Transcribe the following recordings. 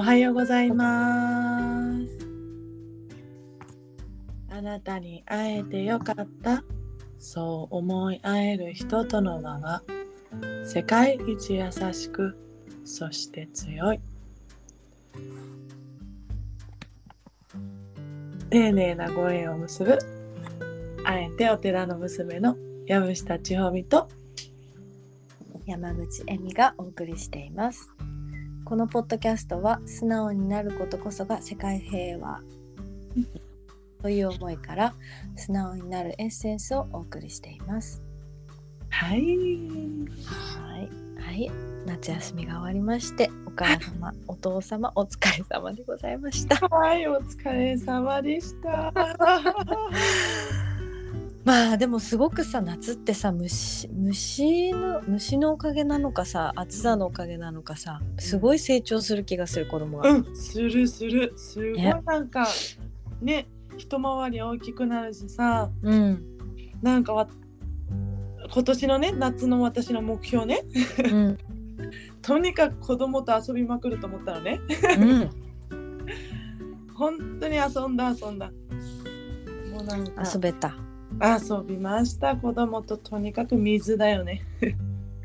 おはようございます。あなたに会えてよかった。そう思い合える人との輪は世界一優しく、そして強い。丁寧なご縁を結ぶ、あえてお寺の娘の藪下千穂美と山口恵美がお送りしていますこのポッドキャストは素直になることこそが世界平和。という思いから素直になるエッセンスをお送りしています。はい。はい。はい。夏休みが終わりましてお母様お父様お疲れ様でございました。はい、お疲れ様でした。まあでもすごくさ夏ってさ虫虫の虫のおかげなのかさ暑さのおかげなのかさすごい成長する気がする子供が、うん、するする。すごいね。なんか、ね、一回り大きくなるしさ、うん。なんかわ今年のね、夏の私の目標ね、うん。とにかく子供と遊びまくると思ったのね。うん。本当に遊んだ遊んだ。もうなんか遊べた遊びました。子供ととにかく水だよね。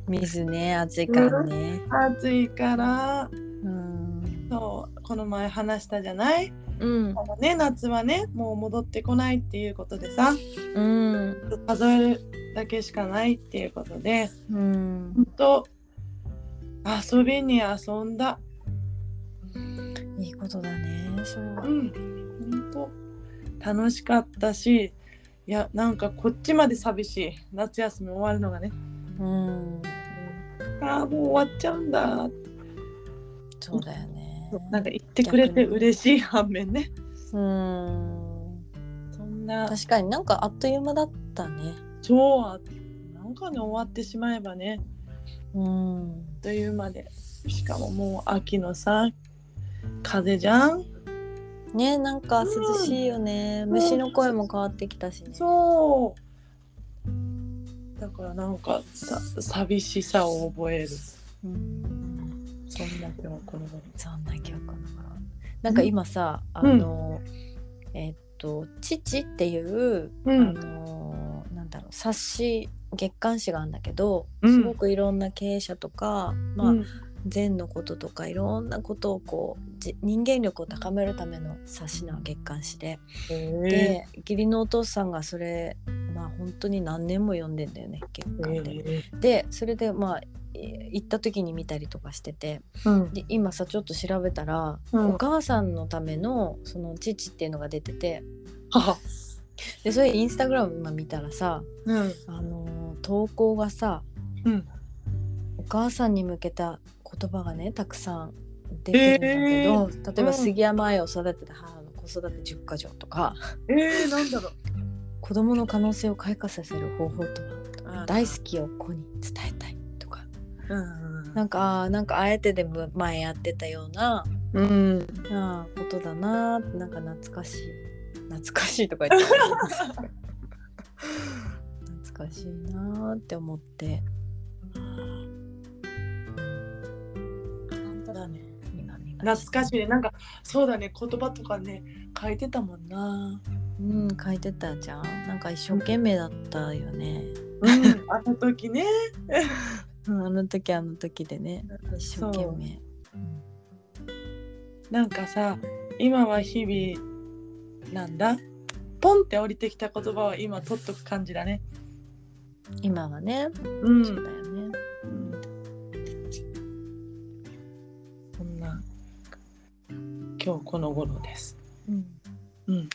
水ね暑いからね。暑いから、うん。そう、この前話したじゃない？うん。このね、夏はね、もう戻ってこないっていうことでさ、うん。数えるだけしかないっていうことで、うん。本当遊びに遊んだ。いいことだねそれは。うん、本当楽しかったし、いや、なんかこっちまで寂しい。夏休み終わるのがね。うんああ、もう終わっちゃうんだ。そうだよねなんか言ってくれて嬉しい反面ね。うんそんな、確かになんかあっという間だったねそう、なんかね、終わってしまえばね、うんあっという間で。しかももう秋のさ、風じゃん。ねなんか涼しいよね、ん。虫の声も変わってきたしね。そう。だからなんかさ寂しさを覚える。うんそんな今日この頃。そんな記憶の頃なんか今さ、あの、えっと「父」っていう、うん。あのなんだろう冊子月刊誌があるんだけど、うん。すごくいろんな経営者とか、まあうん禅のこととかいろんなことをこうじ人間力を高めるための冊子の月刊誌で、へで義理のお父さんがそれまあ本当に何年も読んでんだよね月え刊で。でそれでまあい行った時に見たりとかしてて。うん。で今さちょっと調べたら、うん。お母さんのためのその父っていうのが出てて。母。でそれインスタグラム今見たらさ、うん。あのー投稿がさうん。お母さんに向けた言葉がねたくさん出てるんだけど、例えばうん。杉山愛を育てた母の子育て10か条とかえー、なんだろう。子供の可能性を開花させる方法とは？あ大好きを子に伝えたいとか。うんなんかなんかあえてでも前やってたようなうん。あーことだなーってなんか懐かしい。懐かしいとか言って懐かしいなーって思って だね。懐かしいね。なんかそうだね。言葉とかね書いてたもんな。うん書いてたじゃんなんか一生懸命だったよね、うん。あの時ね。うん、あの時あの時でね一生懸命なんかさ今は日々なんだ？ポンって降りてきた言葉は今取っとく感じだね。今はね、うんそうだよ今日この頃です。うん。うん。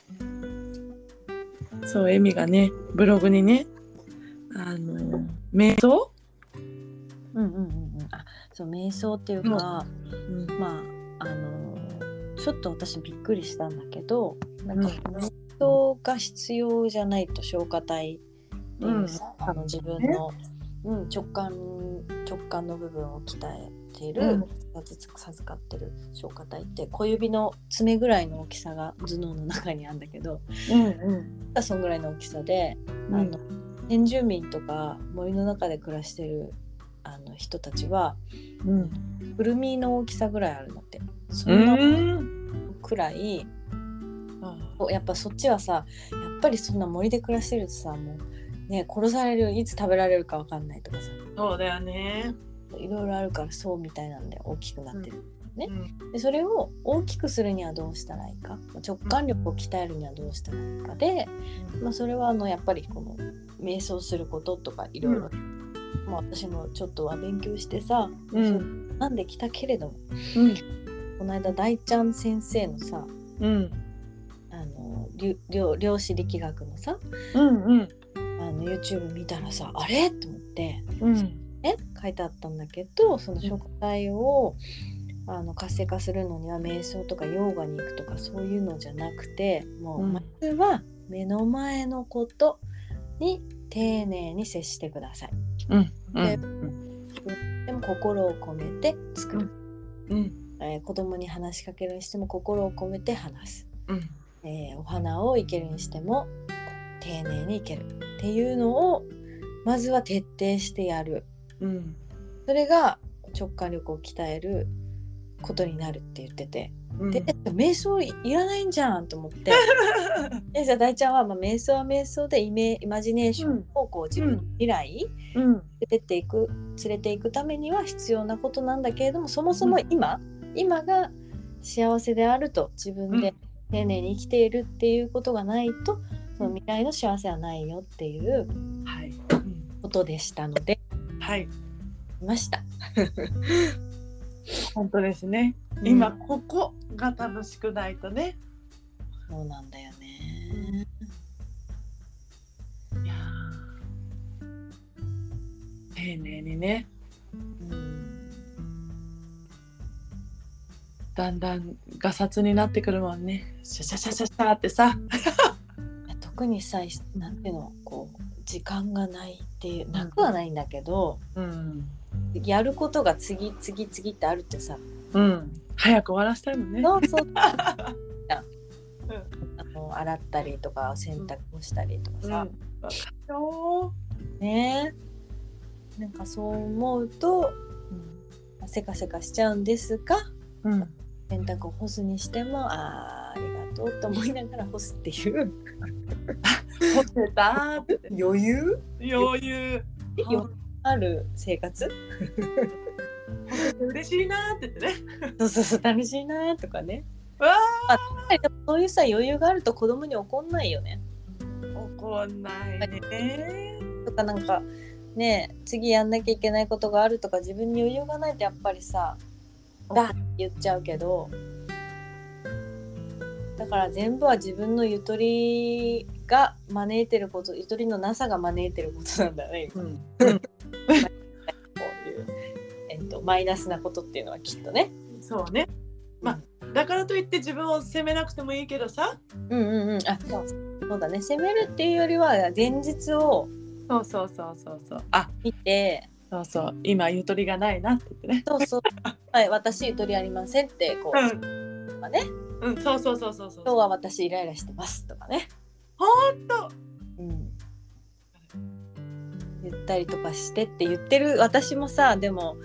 そう、エミがね、ブログにね、あの、瞑想、うんうんうんうん。あそう瞑想っていうか、うん、まああのちょっと私びっくりしたんだけどなんかうん。瞑想が必要じゃないと消化体っていうさ、あの自分の、うん、直感直感の部分を鍛えている、うん授かってる消化体って小指の爪ぐらいの大きさが頭脳の中にあるんだけどうんうんそんぐらいの大きさで、うんあの先住民とか森の中で暮らしてるあの人たちはうんくるみの大きさぐらいあるんだって。そんなうんくらい、あおやっぱそっちはさやっぱりそんな森で暮らしてるとさもうね殺されるいつ食べられるかわかんないとかさそうだよね。いろいろあるからそうみたいなんで大きくなってる、ね。うん。でそれを大きくするにはどうしたらいいか。直感力を鍛えるにはどうしたらいいか。で、まあ、それはあのやっぱりこの瞑想することとかいろいろ、まあ、私もちょっとは勉強してさ、うん。なんできたけれども。うん。この間大ちゃん先生のさうん。あのりゅ量量子力学のさうんうん。あの YouTube 見たらさあれ？と思って、うんね、書いてあったんだけどその食体をあの活性化するのには瞑想とかヨーガに行くとかそういうのじゃなくてもううん。まずは目の前のことに丁寧に接してください。うんででも心を込めて作る、うん。えー子供に話しかけるにしても心を込めて話す、うん。えーお花を生けるにしても丁寧に生ける。っていうのをまずは徹底してやるうん。それが直感力を鍛えることになるって言ってて、うん。で瞑想いいらないんじゃんと思って。でじゃあ大ちゃんは、まあ、瞑想は瞑想でイメイマジネーションをこう自分の未来うん。連れていく連れていくためには必要なことなんだけれどもそもそも今、今が幸せであると自分で丁寧に生きているっていうことがないとその未来の幸せはないよっていうはい。ことでしたので。はいい。ました。本当ですね。今ここが楽しくないとね。そうなんだよね。いやー。丁寧にね。うん。だんだんガサツになってくるもんね。シャシャシャシャシャってさ。特にさなんていうのこう時間がないっていうなくはないんだけど、うん。やることが次次次ってあるってさ。うん。早く終わらせたいもんね。そうそう。あの洗ったりとか洗濯をしたりとかさ、うん。ね。なんかそう思うと、うん、せかせかしちゃうんですがうん。洗濯を干すにしてもあーありがとうと思いながら干すっていう 干せたーって。余裕？余裕。余ある生活？嬉しいなーって言ってね。そうそうそう楽しいなとかね。うわでもそういうさ余裕があると子供に怒んないよね。怒んないねとかなんかね次やんなきゃいけないことがあるとか自分に余裕がないとやっぱりさだって言っちゃうけど。だから全部は自分のゆとりが招いてることゆとりのなさが招いてることなんだよね、うん。こういう、えっと、マイナスなことっていうのはきっとね。そうね。まだからといって自分を責めなくてもいいけどさ。うんうんうん。あそうそうだね。責めるっていうよりは現実をそうそうそうそうそう。あ見て。そうそう。今ゆとりがないなって言ってね。そうそう。はい私ゆとりありませんってこう、うん。とかね。うんそうそうそうそうそう。今日は私イライラしてますとかね、ほんと。うん、言ったりとかしてって言ってる。私もさでも、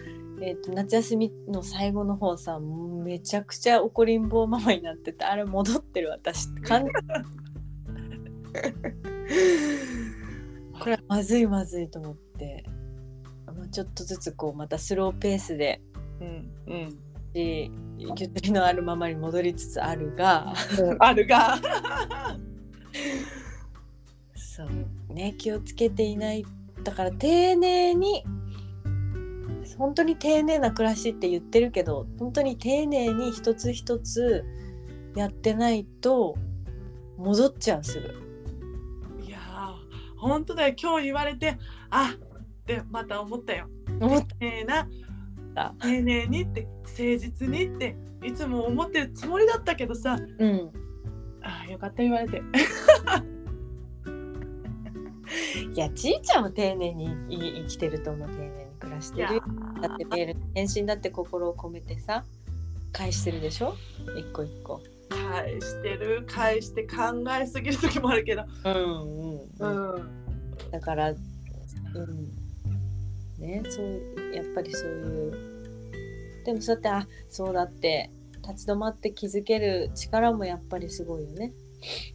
えー、と夏休みの最後の方さめちゃくちゃ怒りん坊ママになっててあれ戻ってる私。って感じこれはまずいまずいと思って、まあ、ちょっとずつこうまたスローペースで。うんうん。しゆとりのあるままに戻りつつあるが。あるがそう。ね気をつけていない。だから丁寧に本当に丁寧な暮らしって言ってるけど本当に丁寧に一つ一つやってないと戻っちゃうすぐ。いやー本当だよ。今日言われてあってまた思ったよ。思っ丁寧なた丁寧にって誠実にっていつも思ってるつもりだったけどさうん、あよかった言われて。いやちいちゃんも丁寧にい生きてると思う丁寧に暮らしてる。よだってメール返信だって心を込めてさ返してるでしょ？一個一個。返してる。返して考えすぎる時もあるけど。うんうん。うん。だから、うん、ね、そう、やっぱりそういう。でもそうやって、あ、そうだって、立ち止まって気づける力もやっぱりすごいよね。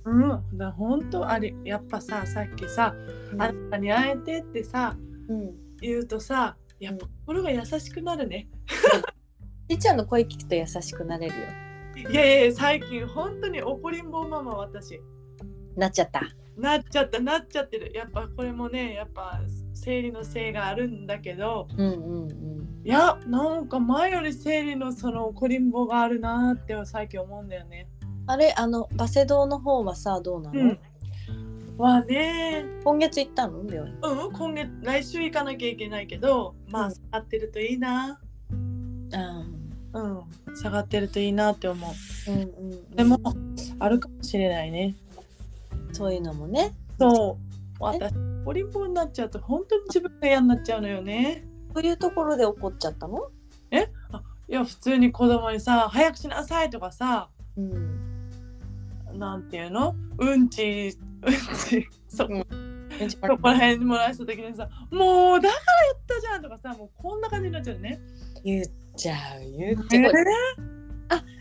うん、だ本当あれやっぱささっきさ「あんたに会えて」ってさうん。言うとさやっぱ心が優しくなるね。ちっちゃんの声聞くと優しくなれるよ。いやいや最近本当に怒りん坊ママ私なっちゃった。なっちゃったなっちゃってるやっぱこれもねやっぱ生理のせいがあるんだけどうんうんうん。いやなんか前より生理のその怒りん坊があるなーって最近思うんだよね。あれあのバセドウの方はさどうなの、うん。はね今月行ったの？病院。うん今月来週行かなきゃいけないけどまうんあ下がってるといいな。あうん下がってるといいなって思う。うんうんうん、でもあるかもしれないね。そういうのもねそう私怒りん坊になっちゃうと本当に自分が嫌になっちゃうのよね。そういうところで怒っちゃったの？いや普通に子供にさ「早くしなさい」とかさうん。なんていうの？うんちうんち そ,、うんそこら辺に漏らした時にさ「もうだから言ったじゃん」とかさもうこんな感じになっちゃうね。言っちゃう言っちゃう。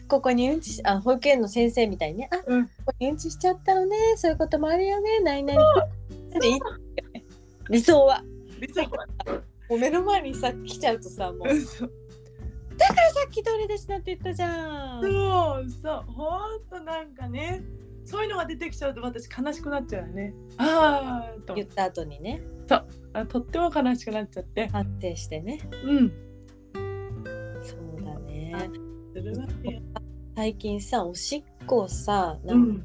ここにうんちしあ保育園の先生みたいにね。あこうんこにうんちしちゃったのね。そういうこともあるよね。ないない。で いい理想は。理想はもう目の前にさ来ちゃうとさもうそうさっき通りですなって言ったじゃん。そうそうほんとなんかねそういうのが出てきちゃうと私悲しくなっちゃうよね。ああと言った後にねあとっても悲しくなっちゃって。反省してね。うん。そうだね。するわ最近さおしっこをさなうんん。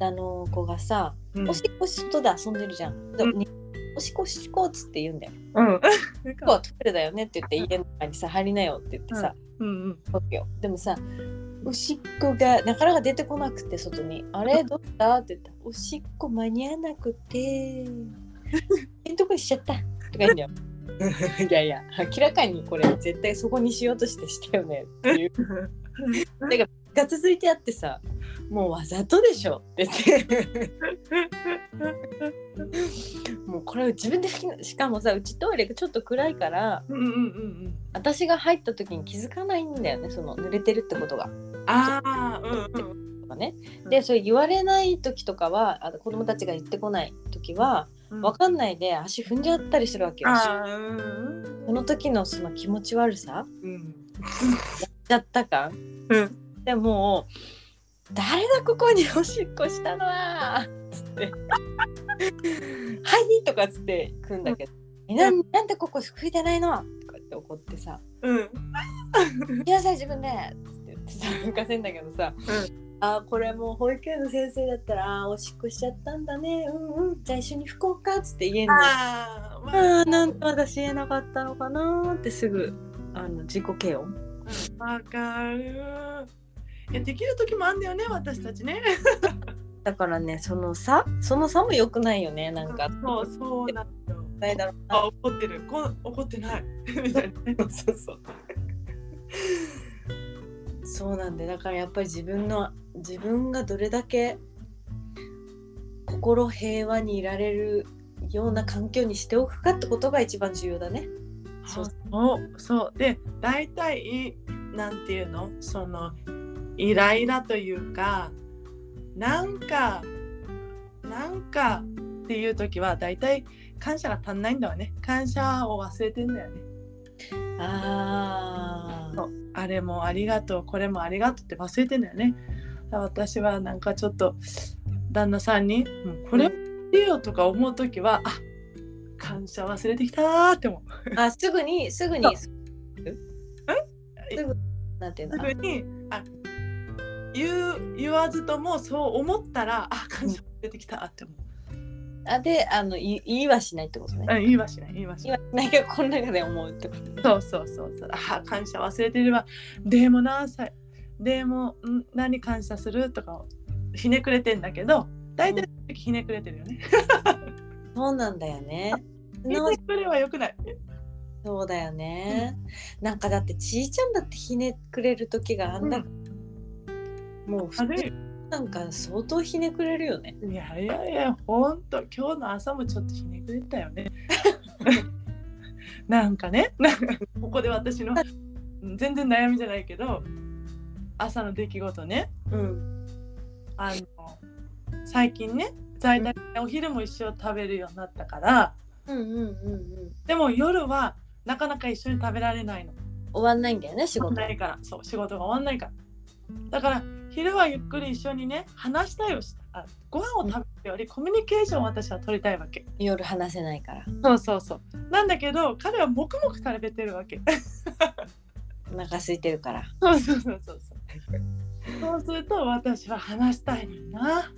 あの子がさ、うんおしっこ外で遊んでるじゃん。でうんにおしっこおしっこっつって言うんだよ。うん。ここはトイレだよねって言って家の中にさ入りなよって言ってさ、うんうん。わけよ。でもさおしっこがなかなか出てこなくて外に「あれ？どうした?」って言ったら「おしっこ間に合わなくて えんとこにしちゃった」とか言うんだよ。いやいや明らかにこれ絶対そこにしようとしてしたよねっていう が続いてあってさもうわざとでしょって言ってもうこれ自分でしかもさうちトイレがちょっと暗いからうんうんうんうん。私が入った時に気づかないんだよねその濡れてるってことが。ああ、うんうん。とかねうんでそれ言われない時とかはあの子供たちが言ってこない時はうん分かんないで足踏んじゃったりするわけよ。その時のその気持ち悪さうん。やっちゃった感うん。でもう誰がここにおしっこしたのはつって「はい」とかっつって来るんだけど「えなんなんでここ拭いてないの?」とかって怒ってさ。うん。「行きなさい自分で」つって言ってさ抜かせんだけどさ、あーこれもう保育園の先生だったらあーおしっこしちゃったんだね。うんうん。じゃあ一緒に拭こうかっつって言えんの。あああ、あーなんと私言えなかったのかなーってすぐあの自己嫌悪。わかる。いや、できる時もあんだよね、私たちね。だからねその差その差も良くないよねなんかそう、そうなんだよ。あ、怒ってる。こん怒ってない。みたいなね。そうそうそうなんでだからやっぱり自分の自分がどれだけ心平和にいられるような環境にしておくかってことが一番重要だね。そうそうで大体なんていうの？そのイライラというかなんかなんかっていう時は大体感謝が足んないんだわね。感謝を忘れてんだよね。あああれもありがとう。これもありがとうって忘れてんだよね。私はなんかちょっと旦那さんに「もうこれってよ」とか思う時は、あ感謝忘れてきたーって思う。あすぐにすぐに。すぐなんていうの？すぐにあ言う言わずともそう思ったらあ感謝出てきたって思う。あであのい言いはしないってことね。うん言いはしない言いはしない。言いはしないけどこの中で思うってことね。そうそうそうそうあ感謝忘れてればでもなさいでもん何感謝するとかひねくれてんだけど大体ひねくれてるよね。そうなんだよね。ひねくれはよくない。そうだよね。なんかだってちいちゃんだってひねくれる時があんだ、もうなんか相当ひねくれるよね。いやいやいやほんと今日の朝もちょっとひねくれたよね。なんかねなんかここで私の全然悩みじゃないけど朝の出来事ね。うん。あの最近ね在宅でお昼も一緒に食べるようになったからうんうんうんうん。でも夜はなかなか一緒に食べられないの。終わんないんだよね仕事。ないから。そう仕事が終わんないから。だから昼はゆっくり一緒にね話したいをしたあご飯を食べるよりコミュニケーションを私は取りたいわけ。夜話せないから。そうそうそう。なんだけど彼は黙々食べてるわけ。お腹空いてるから。そうそうそうそうそう。そうすると私は話したいのにな。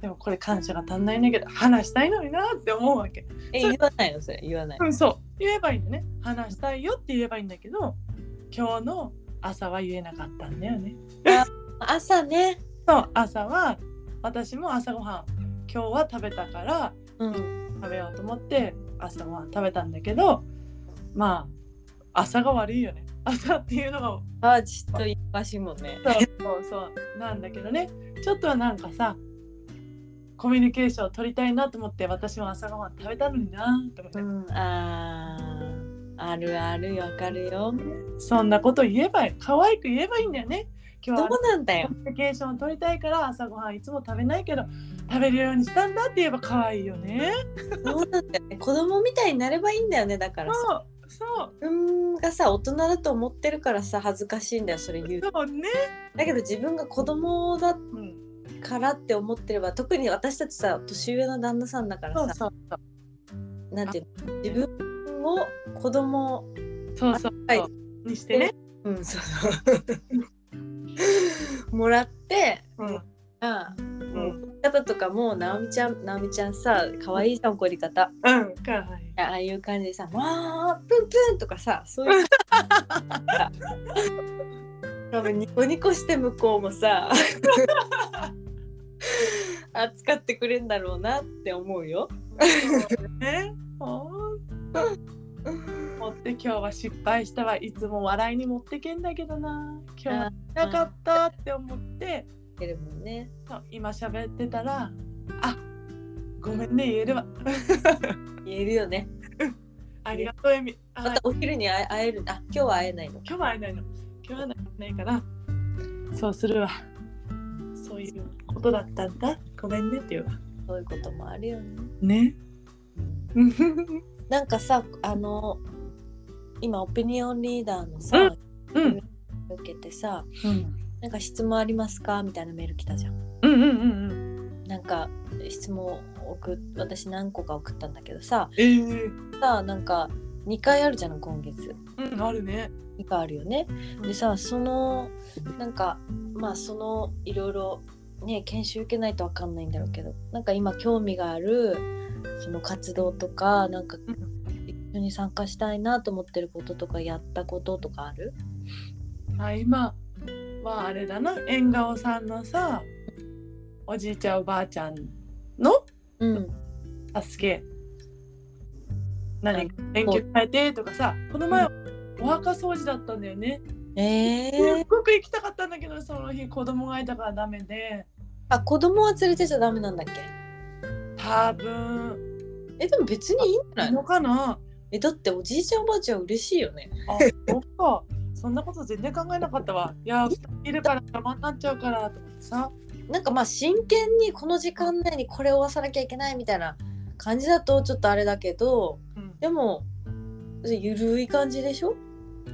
でもこれ感謝が足んないんだけど話したいのになって思うわけ。え言わないの？それ言わないうんそう。言えばいいんだね。話したいよって言えばいいんだけど今日の朝は言えなかったんだよね朝ね。そう朝は私も朝ごはん今日は食べたからうん。食べようと思って朝ごはん食べたんだけどまあ朝が悪いよね。朝っていうのがあちょっと忙しいもんね。そうそうそうなんだけどね。ちょっとはなんかさコミュニケーションを取りたいなと思って私も朝ごはん食べたのになと思って、うんあー。あるあるわかるよ。そんなこと言えば可愛く言えばいいんだよね今日どうはなんだよ。コミュニケーションを取りたいから朝ごはんいつも食べないけど食べるようにしたんだって言えば可愛いよね。どうなんだよね。子供みたいになればいいんだよねだからさ。そうそう。自分がさ大人だと思ってるからさ恥ずかしいんだよそれ言う。そうね、だけど自分が子供だうん、からって思ってれば特に私たちさ年上の旦那さんだからさそうそうそうなんていうの？自分を子供そうそうはいにしてね、うんそうそう もらってうんあうん方とかも直美ちゃん直美ちゃんさ可愛いじゃん怒り方うん、かわいい。ああいう感じでさ「わープンプン」とかさそういう 多分ニコニコして向こうもさ扱ってくれんだろうなって思うよ。ね、ほんと。持って今日は失敗したわ。いつも笑いに持ってけんだけどな。今日はなかったって思って、てるもんね。今喋ってたら、あごめんね、言えるわ。言えるよね。ありがとう、エミ。あまたお昼に会え会える。あ今日は会えないの。今日は会えないの。今日はないから、そうするわ。そういうことだったんだ。ごめんねって言うわ。そういうこともあるよね。ね。なんかさあの今オピニオンリーダーのさ、うん。受けてさうん。なんか質問ありますか？みたいなメール来たじゃん。うんうんうんうん。なんか質問送っ私何個か送ったんだけどさええさなんか2回あるじゃん今月うん、あるね。2回あるよね。でさそのなんかまあそのいろいろね研修受けないと分かんないんだろうけどなんか今興味があるその活動とかなんか一緒に参加したいなと思ってることとかやったこととかある？あ今はあれだな縁顔さんのさおじいちゃんおばあちゃんのうん。助け。何あ勉強変えてとかさこの前お墓掃除だったんだよね、えすーっ、ごく行きたかったんだけどその日子供がいたからダメで。あ子供は連れてちゃダメなんだっけ？多分。えでも別にいいんじゃないの？かな？えだっておじいちゃんおばあちゃん嬉しいよね。あそっかそんなこと全然考えなかったわ。いや2人いるから邪魔になっちゃうからと思ってさ。なんかまあ真剣にこの時間内にこれを終わさなきゃいけないみたいな感じだとちょっとあれだけどうん。でもゆるい感じでしょ？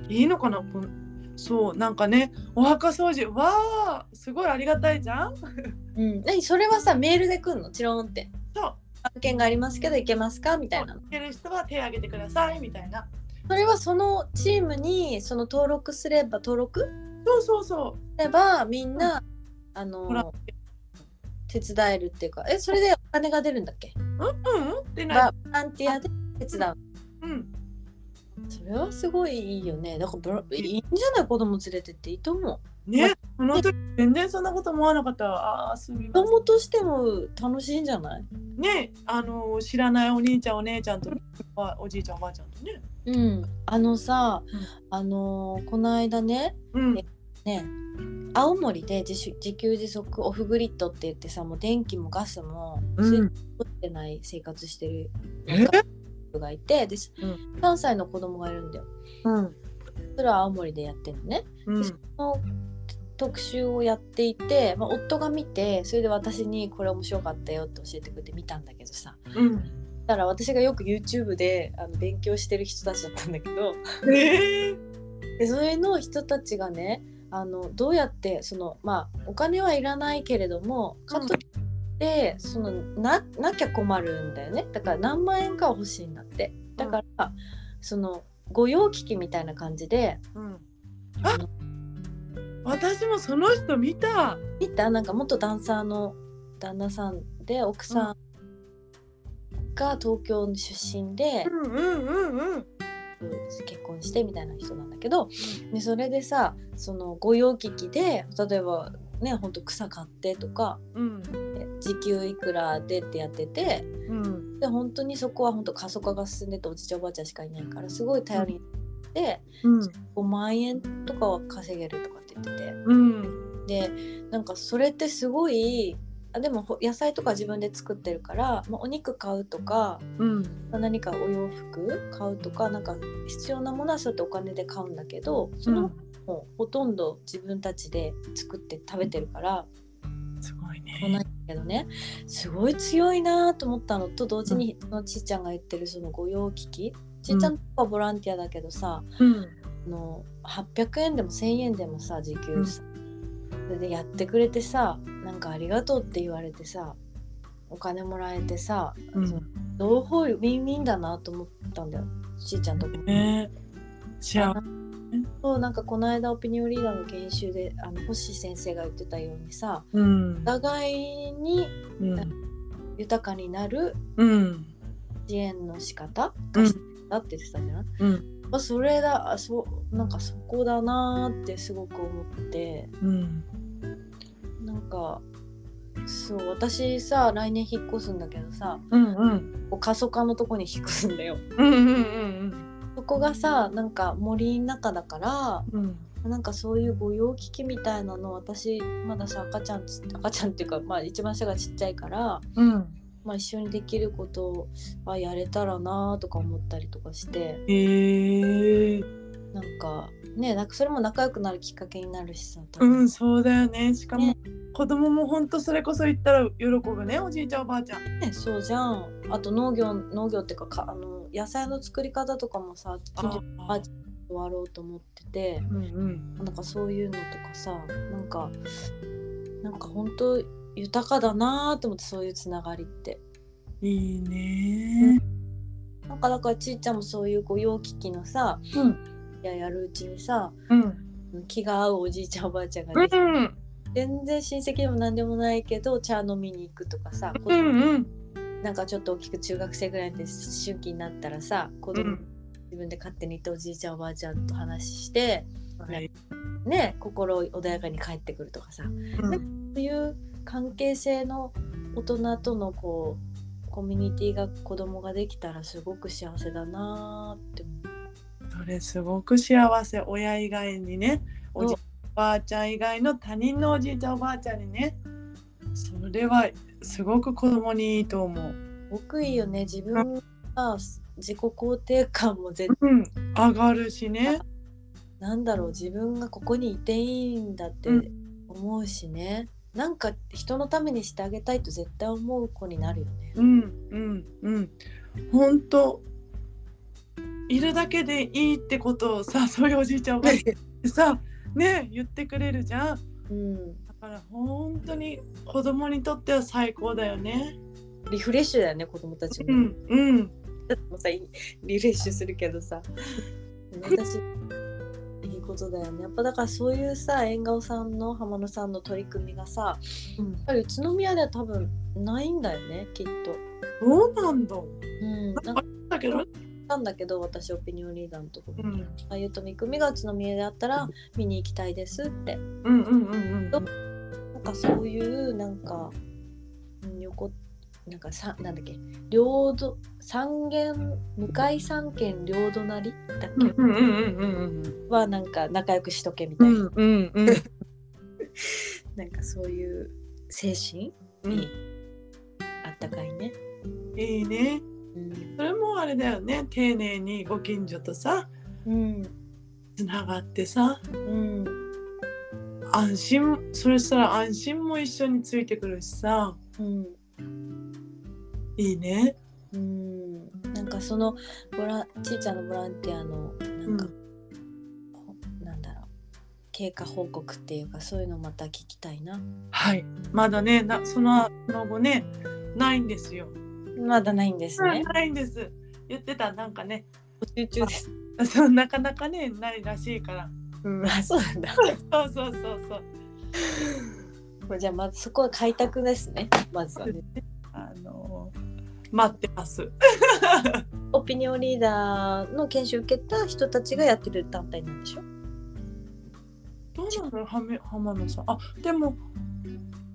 いいのかなそうなんかねお墓掃除。わあすごいありがたいじゃん。うん。何それはさメールで来んの？チロンって。そう。案件がありますけどいけますか？みたいな行ける人は手を挙げてくださいみたいなそれはそのチームにその登録すれば登録？そうそうそすればみんなあの手伝えるっていうか。えそれでお金が出るんだっけ？うんうん。でない。ボランティアで手伝う。うん。それはすごいいいよね。だからいいんじゃない？子供連れてっていいと思う。ね。その時全然そんなこと思わなかった。わあーすみ子ませ供としても楽しいんじゃない？んね。あの知らないお兄ちゃんお姉ちゃんとおおじいちゃんおばあちゃんとねうん。あのさ、うん。あのーこの間ねうん。ね青森で自主自給自足オフグリッドって言ってさもう電気もガスもうん。水道も取ってない生活してるえ？人がいてで、うん。3歳の子供がいるんだよ。うん。それは青森でやってるのね、うん。その特集をやっていて、まあ、夫が見てそれで私にこれ面白かったよって教えてくれて見たんだけどさ。うん。だから私がよく YouTube であの勉強してる人たちだったんだけど。ええでそれの人たちがねあのどうやってそのまあお金はいらないけれどもかといって、そのななきゃ困るんだよね。だから何万円かは欲しいんだって。だから、その御用聞きみたいな感じでうん。あ私もその人見た。見た？なんか元ダンサーの旦那さんで奥さんが東京の出身で、うんうんうんうん。結婚してみたいな人なんだけどでそれでさその御用聞きで例えばねほんと草買ってとかうん。え時給いくらでってやっててうん。で本当にそこは本当過疎化が進んでておじいちゃんおばあちゃんしかいないからすごい頼りになってうん。5万円とかは稼げるとかって言ってて。うん。でなんかそれってすごいあでもほ野菜とか自分で作ってるから、まあ、お肉買うとかうん。まあ何かお洋服買うとかなんか必要なものはそうやってお金で買うんだけどそのもうほとんど自分たちで作って食べてるからすごいね。だけどね。すごい強いなと思ったのと同時にそのちいちゃんが言ってるその御用聞き。ちいちゃんとかはボランティアだけどさ、うん。あの800円でも1000円でもさ時給さ、それでやってくれてさなんかありがとうって言われてさお金もらえてさ、うん。その両方ウィンウィンだなと思ったんだよ。ちいちゃんとこ。ね幸せ。そうなんかこの間オピニオンリーダーの研修であの星先生が言ってたようにさうん。お互いにうん。豊かになるうん。支援の仕方うん。が必要だって言ってたじゃん、うん。あそれだあそうなんかそこだなーってすごく思って。うんなんかそう私さ来年引っ越すんだけどさうんうん。こう過疎化のとこに引っ越すんだよ。うんうんうんそこがさなんか森の中だからうん。なんかそういう御用聞きみたいなの私まださ赤ちゃんち赤ちゃんっていうか、まあ、一番下がちっちゃいから、うん。まあ、一緒にできることはやれたらなとか思ったりとかして。へえなんかねなんかそれも仲良くなるきっかけになるしさうんそうだよね。しかもね。子供も本当それこそ言ったら喜ぶねおじいちゃんおばあちゃん。ねそうじゃん。あと農業農業っていうかかあの野菜の作り方とかもさおばあちゃんと割ろうと思ってて。うんうん。なんかそういうのとかさなんかなんか本当豊かだなと思ってそういうつながりって。いいね。なんかだからちいちゃんもそういう御用聞きのさうん。いややるうちにさうん。気が合うおじいちゃんおばあちゃんがうん全然親戚でも何でもないけど茶飲みに行くとかさ、子う供んうん。なんかちょっと大きく中学生ぐらいで思春期になったらさ子供、うん。自分で勝手に行っておじいちゃんおばあちゃんと話してはい。ね心穏やかに帰ってくるとかさ。うん。そういう関係性の大人とのこうコミュニティが子供ができたらすごく幸せだなーって思う。それすごく幸せ親以外にねおじいおばあちゃん以外の他人のおじいちゃんおばあちゃんにねそれはすごく子供にいいと思う。すごくいいよね自分が自己肯定感も絶うん、上がるしね。なんだろう自分がここにいていいんだってうん思うしね、なんか人のためにしてあげたいと絶対思う子になるよね。うんうんうん。本当いるだけでいいってことをさ そういうおじいちゃんおばあちゃんってさね言ってくれるじゃん。うん、だから本当に子供にとっては最高だよね。リフレッシュだよね子供たちも。うんうんもさいリフレッシュするけどさ 私いいことだよねやっぱだからそういうさ縁側さんの浜野さんの取り組みがさうんやっぱり宇都宮では多分ないんだよねきっと。そうなんだ。うん、なんかだけど。なんだけど私オピニオンリーダーのところうん。ああいう取り組みが宇都宮であったら見に行きたいですって。うんうんうんうん。なんかそういうなんかうん横なんかさなんだっけ？領土三軒向かい三軒領土なりだっけ、うんうんうんうんうんはなんか仲良くしとけみたいな、うんうんうん。なんかそういう精神うん。あったかいね。いいね。うんそれもあれだよね。丁寧にご近所とさうん。つながってさ。うん。安心それしたら安心も一緒についてくるしさ。うん。いいね。うん。なんかそのボラちいちゃんのボランティアのなんか、ほなんだろう。経過報告っていうかそういうのまた聞きたいな。はい。まだねなそのその後ねないんですよ、まだないんですね。ないんです。言ってたなんかね。募集中です。そうなかなかねないらしいから。うんあそうなんだ。そうそうそうそう。じゃあまずそこは開拓ですね。まずはね。あの待ってます。オピニオンリーダーの研修受けた人たちがやってる団体なんでしょ？どうなのはめ浜野さん。あでも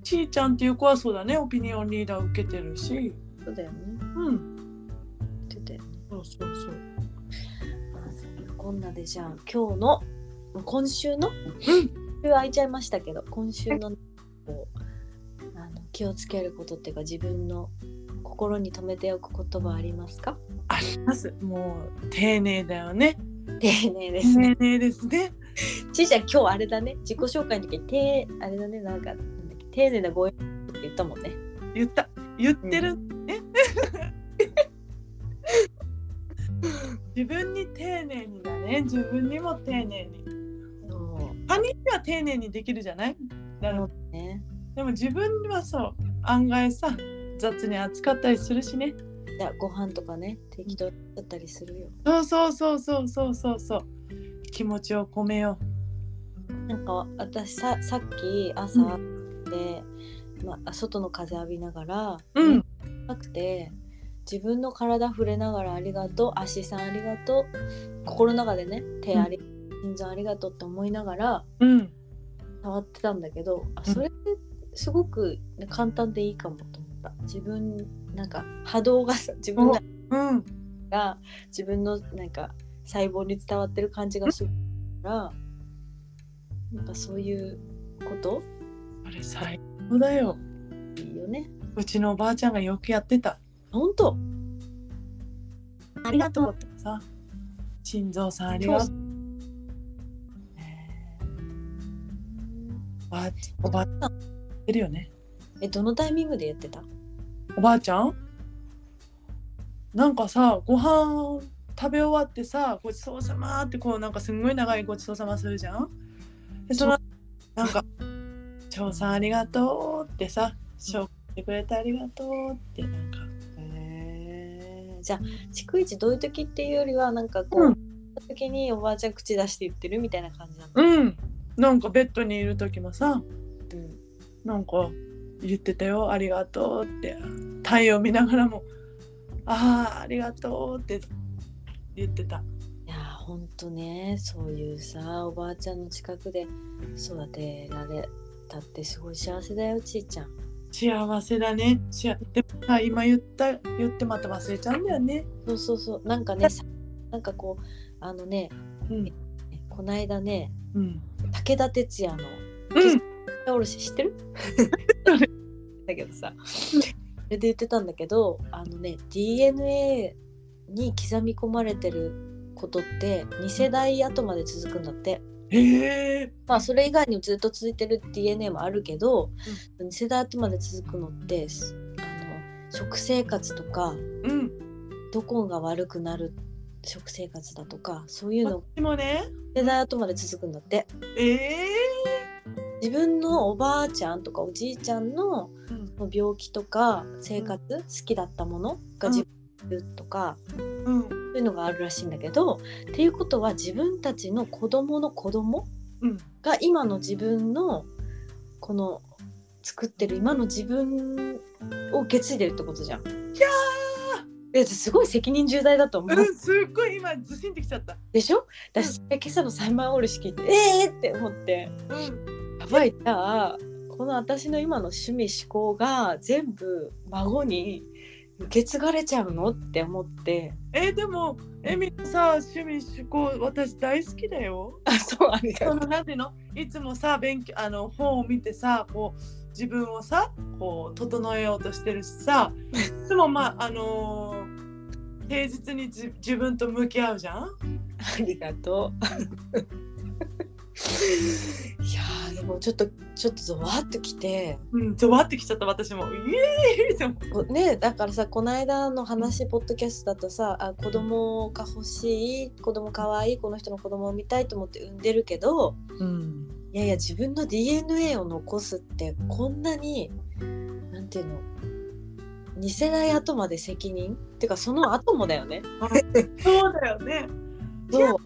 ちーちゃんっていう子はそうだね。オピニオンリーダー受けてるしそうだよね。うん。言ってたよねそうそう。そうこんなでじゃあ今日の今週の空いちゃいましたけど今週のあの気をつけることっていうか自分の心に留めておく言葉ありますか？あります。もう丁寧だよね。丁寧です。ね。丁寧ですね。ちいちゃん今日あれだね。自己紹介の時に丁あれだね。なんか丁寧なご縁って言ったもんね。言った。言ってる。ね、自分に丁寧にだね。自分にも丁寧に。そ他人には丁寧にできるじゃない？だからうね。でも自分はそう。案外さ雑に扱ったりするしね。じゃあご飯とかね適当だったりするよ。そうそうそうそうそうそうそう。気持ちを込めよなんか私ささっき朝で、まあ、外の風浴びながら、ううんなくて自分の体触れながらありがとう足さんありがとう心の中でね手あり、心臓ありがとうって思いながらうん。触ってたんだけどあうん。それってすごくね簡単でいいかもと思った。自分なんか波動がさ自分うん。が自分のなんか細胞に伝わってる感じがするからなんかそういうことそれ最高だよ。いいよね。うちのおばあちゃんがよくやってた。本当。ありがとう。ってさ心臓さんありがとう。おばあちおばあちゃんいるよね。えどのタイミングでやってた？おばあちゃん？なんかさご飯食べ終わってさごちそうさまってこうなんかすんごい長いごちそうさまするじゃん？でそのなんか「長さんありがとう」ってさ「紹介してくれてありがとう」って。なんかへえじゃあ逐一どういう時っていうよりはなんかこう、うん。時におばあちゃん口出して言ってるみたいな感じなの、うん。なんかベッドにいる時もさうん、なんか言ってたよ「ありがとう」って。太陽見ながらも「ああありがとう」って言ってた。いやーほんとねそういうさおばあちゃんの近くで育てられたってすごい幸せだよちいちゃん。幸せだね。しあでもさ今言った言ってまた忘れちゃうんだよね。そうそうそう。なんかねさなんかこうあのねうん。こないだねうん。武田鉄矢のうん。おろし知ってる？だけどさ。それで言ってたんだけどあのね DNA に刻み込まれてることって2世代後まで続くんだってへえまあそれ以外にもずっと続いてる DNA もあるけど、2世代後まで続くのってすあの食生活とかうん。どこが悪くなる食生活だとかそういうの。私もね。世代後まで続くんだって。ええ自分のおばあちゃんとかおじいちゃんのうん。病気とか生活、好きだったものが自分とか、うんそういうのがあるらしいんだけどっていうことは自分たちの子供の子供うん。が今の自分のこの作ってる今の自分を受け継いでるってことじゃん。いやえすごい責任重大だと思う。うんすっごい今ずしんできちゃった。でしょ？私、今朝のサイマンオール式ってえー！って思って。うん。やばい。じゃあこの私の今の趣味思考が全部孫に受け継がれちゃうの？って思って。えでもエミさ趣味趣向私大好きだよ。あそうありがそとう。のなんていうの？いつもさ勉強あの本を見てさこう自分をさこう整えようとしてるしさいつもまああのー平日にじ自分と向き合うじゃん？ありがとう いやーでもちょっとちょっとゾワッときてうん、ゾワってきちゃった私も。イエーイねだからさこの間の話ポッドキャストだとさあ子供が欲しい子供かわいいこの人の子供を見たいと思って産んでるけどうん、いやいや自分の DNA を残すってこんなになんていうの2世代後まで責任？っていうかその後もだよね。そうだよね。そう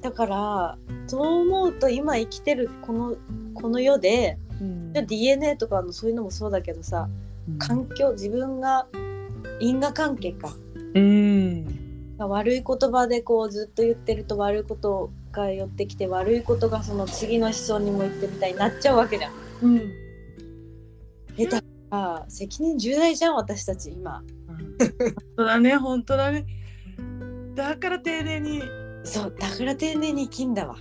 だからそう思うと今生きてるこのこの世でうんじゃあ DNA とかのそういうのもそうだけどさ環境自分が因果関係かうん、悪い言葉でこうずっと言ってると悪いことが寄ってきて悪いことがその次の子孫にも言ってみたいになっちゃうわけじゃん。うん、えだから責任重大じゃん私たち今。本当だね、本当だね。だから丁寧に、そうだから丁寧に生きんだわ。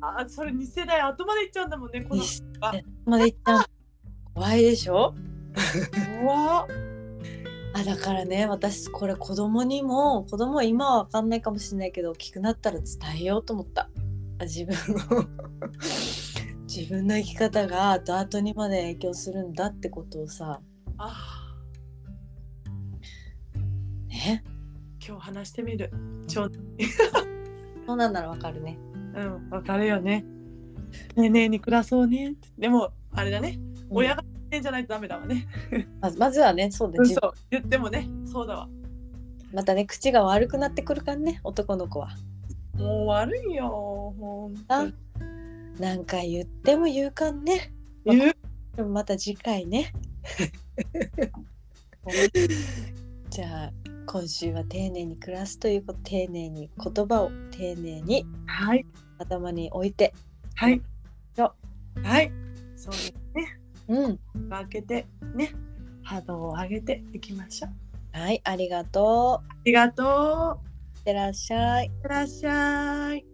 あ、それ2世代後まで行っちゃうんだもんね、この。あまで言ったん怖いでしょ？うわ、あだからね私これ子供にも子供は今は分かんないかもしれないけど大きくなったら伝えようと思った。あ自分の自分の生き方が後々にまで影響するんだってことをさ。あ、ね。今日話してみる。ちょ、そうなんなら分かるねうん、わかるよね。丁寧に暮らそうね。でも、あれだね、うん親がじゃないとダメだわね。まずまずはねそうだうん、自分そう、言ってもね、そうだわ。またね口が悪くなってくるからね男の子はもう悪いよ、ほんあと。なんか言っても言うかんね言う？でもまた次回ね じゃあ今週は丁寧に暮らすということ丁寧に言葉を丁寧にはい、頭に置いてはい。そうはい。そうですね。うん開けて、ね。波動を上げていきましょう。はいありがとうありがとう。いってらっしゃいいってらっしゃい。